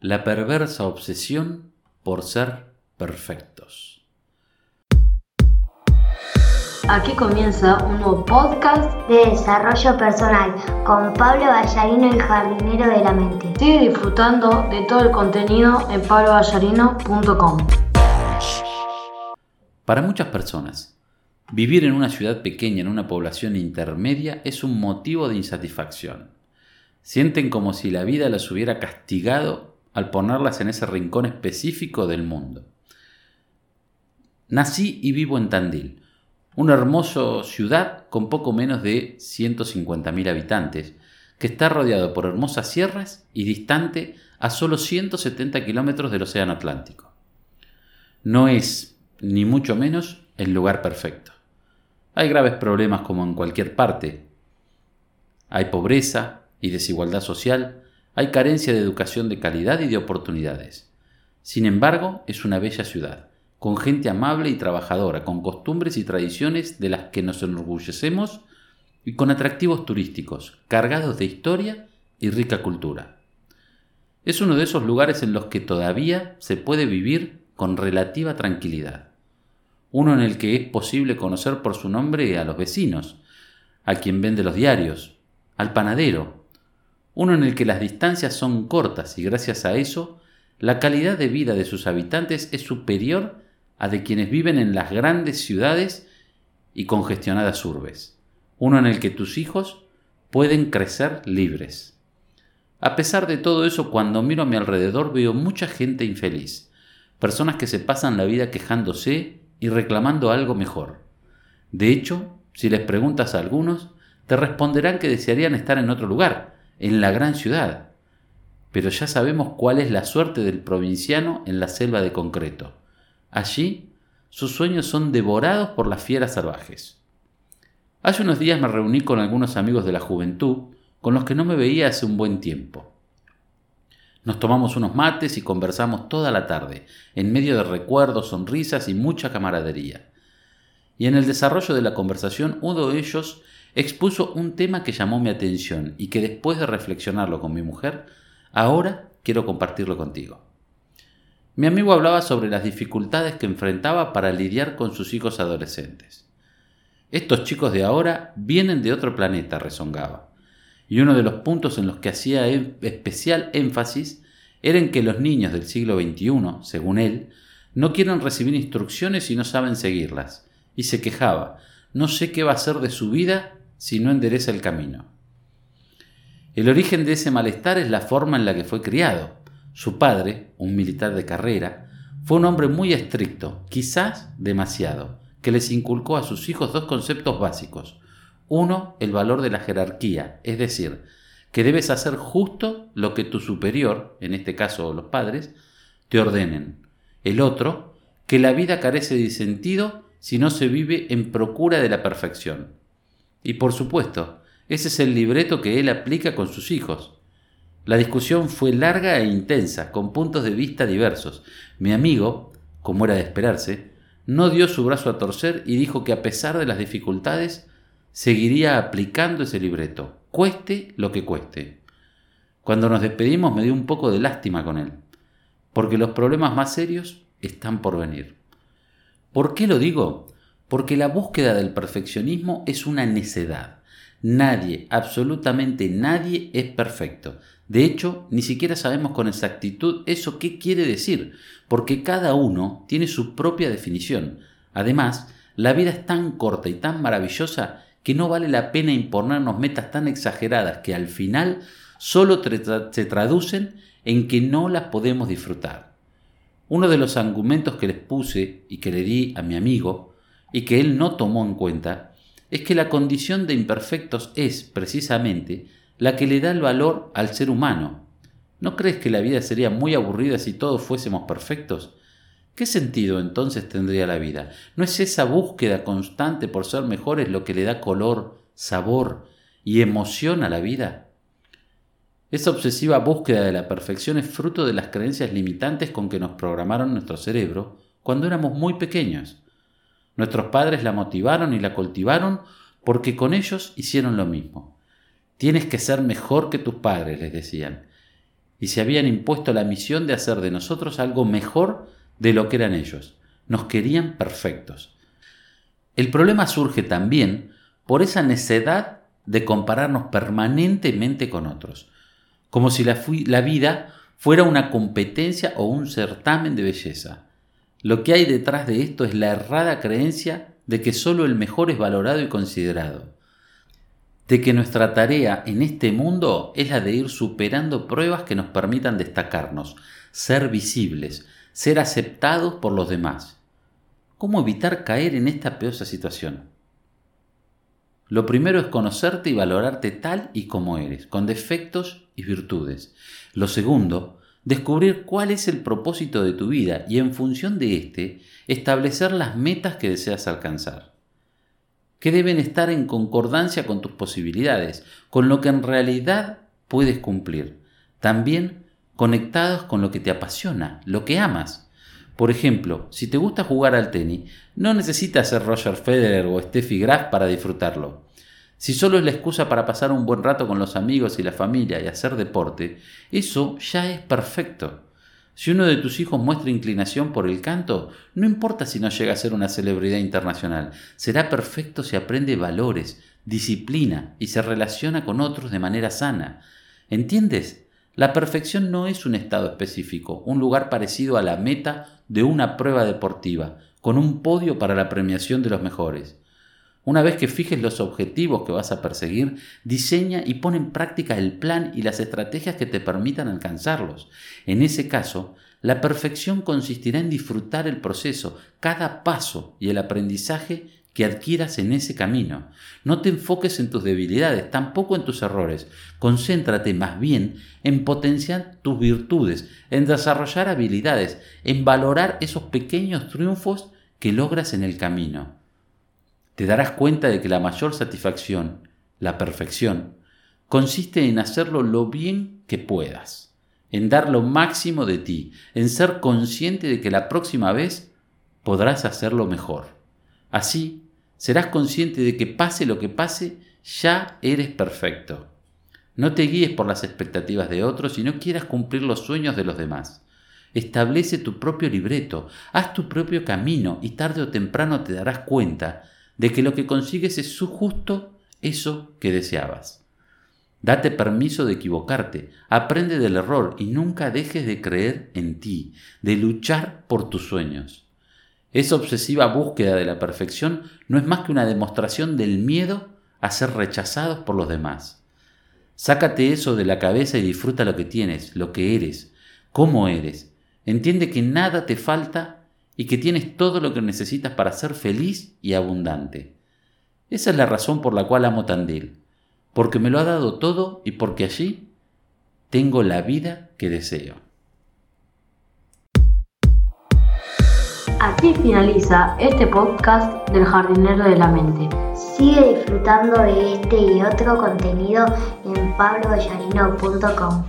la perversa obsesión por ser perfectos. Aquí comienza un nuevo podcast de desarrollo personal con Pablo Ballarino, el jardinero de la mente. Sigue disfrutando de todo el contenido en pabloballarino.com. Para muchas personas, vivir en una ciudad pequeña, en una población intermedia, es un motivo de insatisfacción. Sienten como si la vida las hubiera castigado al ponerlas en ese rincón específico del mundo. Nací y vivo en Tandil, una hermosa ciudad con poco menos de 150.000 habitantes, que está rodeado por hermosas sierras y distante a solo 170 kilómetros del Océano Atlántico. No es, ni mucho menos, el lugar perfecto. Hay graves problemas como en cualquier parte. Hay pobreza y desigualdad social, hay carencia de educación de calidad y de oportunidades. Sin embargo, es una bella ciudad, con gente amable y trabajadora, con costumbres y tradiciones de las que nos enorgullecemos y con atractivos turísticos, cargados de historia y rica cultura. Es uno de esos lugares en los que todavía se puede vivir con relativa tranquilidad. Uno en el que es posible conocer por su nombre a los vecinos, a quien vende los diarios, al panadero, uno en el que las distancias son cortas y gracias a eso la calidad de vida de sus habitantes es superior a de quienes viven en las grandes ciudades y congestionadas urbes, uno en el que tus hijos pueden crecer libres. A pesar de todo eso, cuando miro a mi alrededor veo mucha gente infeliz, personas que se pasan la vida quejándose y reclamando algo mejor. De hecho, si les preguntas a algunos, te responderán que desearían estar en otro lugar, en la gran ciudad. Pero ya sabemos cuál es la suerte del provinciano en la selva de concreto. Allí, sus sueños son devorados por las fieras salvajes. Hace unos días me reuní con algunos amigos de la juventud con los que no me veía hace un buen tiempo. Nos tomamos unos mates y conversamos toda la tarde, en medio de recuerdos, sonrisas y mucha camaradería. Y en el desarrollo de la conversación uno de ellos expuso un tema que llamó mi atención y que después de reflexionarlo con mi mujer, ahora quiero compartirlo contigo. Mi amigo hablaba sobre las dificultades que enfrentaba para lidiar con sus hijos adolescentes. Estos chicos de ahora vienen de otro planeta, rezongaba, y uno de los puntos en los que hacía em, especial énfasis era en que los niños del siglo XXI, según él, no quieren recibir instrucciones y no saben seguirlas, y se quejaba, no sé qué va a ser de su vida si no endereza el camino. El origen de ese malestar es la forma en la que fue criado. Su padre, un militar de carrera, fue un hombre muy estricto, quizás demasiado, que les inculcó a sus hijos dos conceptos básicos. Uno, el valor de la jerarquía, es decir, que debes hacer justo lo que tu superior, en este caso los padres, te ordenen. El otro, que la vida carece de sentido si no se vive en procura de la perfección. Y por supuesto, ese es el libreto que él aplica con sus hijos. La discusión fue larga e intensa, con puntos de vista diversos. Mi amigo, como era de esperarse, no dio su brazo a torcer y dijo que a pesar de las dificultades, seguiría aplicando ese libreto, cueste lo que cueste. Cuando nos despedimos me dio un poco de lástima con él, porque los problemas más serios están por venir. ¿Por qué lo digo? Porque la búsqueda del perfeccionismo es una necedad. Nadie, absolutamente nadie es perfecto. De hecho, ni siquiera sabemos con exactitud eso qué quiere decir, porque cada uno tiene su propia definición. Además, la vida es tan corta y tan maravillosa que no vale la pena imponernos metas tan exageradas que al final solo se traducen en que no las podemos disfrutar. Uno de los argumentos que les puse y que le di a mi amigo y que él no tomó en cuenta es que la condición de imperfectos es, precisamente, la que le da el valor al ser humano. ¿No crees que la vida sería muy aburrida si todos fuésemos perfectos? ¿Qué sentido entonces tendría la vida? ¿No es esa búsqueda constante por ser mejores lo que le da color, sabor y emoción a la vida? Esa obsesiva búsqueda de la perfección es fruto de las creencias limitantes con que nos programaron nuestro cerebro cuando éramos muy pequeños. Nuestros padres la motivaron y la cultivaron porque con ellos hicieron lo mismo. Tienes que ser mejor que tus padres, les decían. y se habían impuesto la misión de hacer de nosotros algo mejor de lo que eran ellos. Nos querían perfectos. El problema surge también por esa necedad de compararnos permanentemente con otros, como si la, la vida fuera una competencia o un certamen de belleza. Lo que hay detrás de esto es la errada creencia de que solo el mejor es valorado y considerado, de que nuestra tarea en este mundo es la de ir superando pruebas que nos permitan destacarnos, ser visibles, ser aceptados por los demás. ¿Cómo evitar caer en esta peosa situación? Lo primero es conocerte y valorarte tal y como eres, con defectos y virtudes. Lo segundo, descubrir cuál es el propósito de tu vida y en función de éste, establecer las metas que deseas alcanzar, que deben estar en concordancia con tus posibilidades, con lo que en realidad puedes cumplir, también conectados con lo que te apasiona, lo que amas. Por ejemplo, si te gusta jugar al tenis, no necesitas ser Roger Federer o Steffi Graf para disfrutarlo. Si solo es la excusa para pasar un buen rato con los amigos y la familia y hacer deporte, eso ya es perfecto. Si uno de tus hijos muestra inclinación por el canto, no importa si no llega a ser una celebridad internacional, será perfecto si aprende valores, disciplina y se relaciona con otros de manera sana. ¿Entiendes? La perfección no es un estado específico, un lugar parecido a la meta de una prueba deportiva, con un podio para la premiación de los mejores. Una vez que fijes los objetivos que vas a perseguir, diseña y pone en práctica el plan y las estrategias que te permitan alcanzarlos. En ese caso, la perfección consistirá en disfrutar el proceso, cada paso y el aprendizaje que adquieras en ese camino. No te enfoques en tus debilidades, tampoco en tus errores. Concéntrate más bien en potenciar tus virtudes, en desarrollar habilidades, en valorar esos pequeños triunfos que logras en el camino. Te darás cuenta de que la mayor satisfacción, la perfección, consiste en hacerlo lo bien que puedas, en dar lo máximo de ti, en ser consciente de que la próxima vez podrás hacerlo mejor. Así, serás consciente de que pase lo que pase, ya eres perfecto. No te guíes por las expectativas de otros y no quieras cumplir los sueños de los demás. Establece tu propio libreto, haz tu propio camino y tarde o temprano te darás cuenta de que lo que consigues es justo eso que deseabas. Date permiso de equivocarte, aprende del error y nunca dejes de creer en ti, de luchar por tus sueños. Esa obsesiva búsqueda de la perfección no es más que una demostración del miedo a ser rechazados por los demás. Sácate eso de la cabeza y disfruta lo que tienes, lo que eres, cómo eres. Entiende que nada te falta y que tienes todo lo que necesitas para ser feliz y abundante. Esa es la razón por la cual amo Tandil, porque me lo ha dado todo y porque allí tengo la vida que deseo. Aquí finaliza este podcast del jardinero de la mente. Sigue disfrutando de este y otro contenido en pablovallarino.com.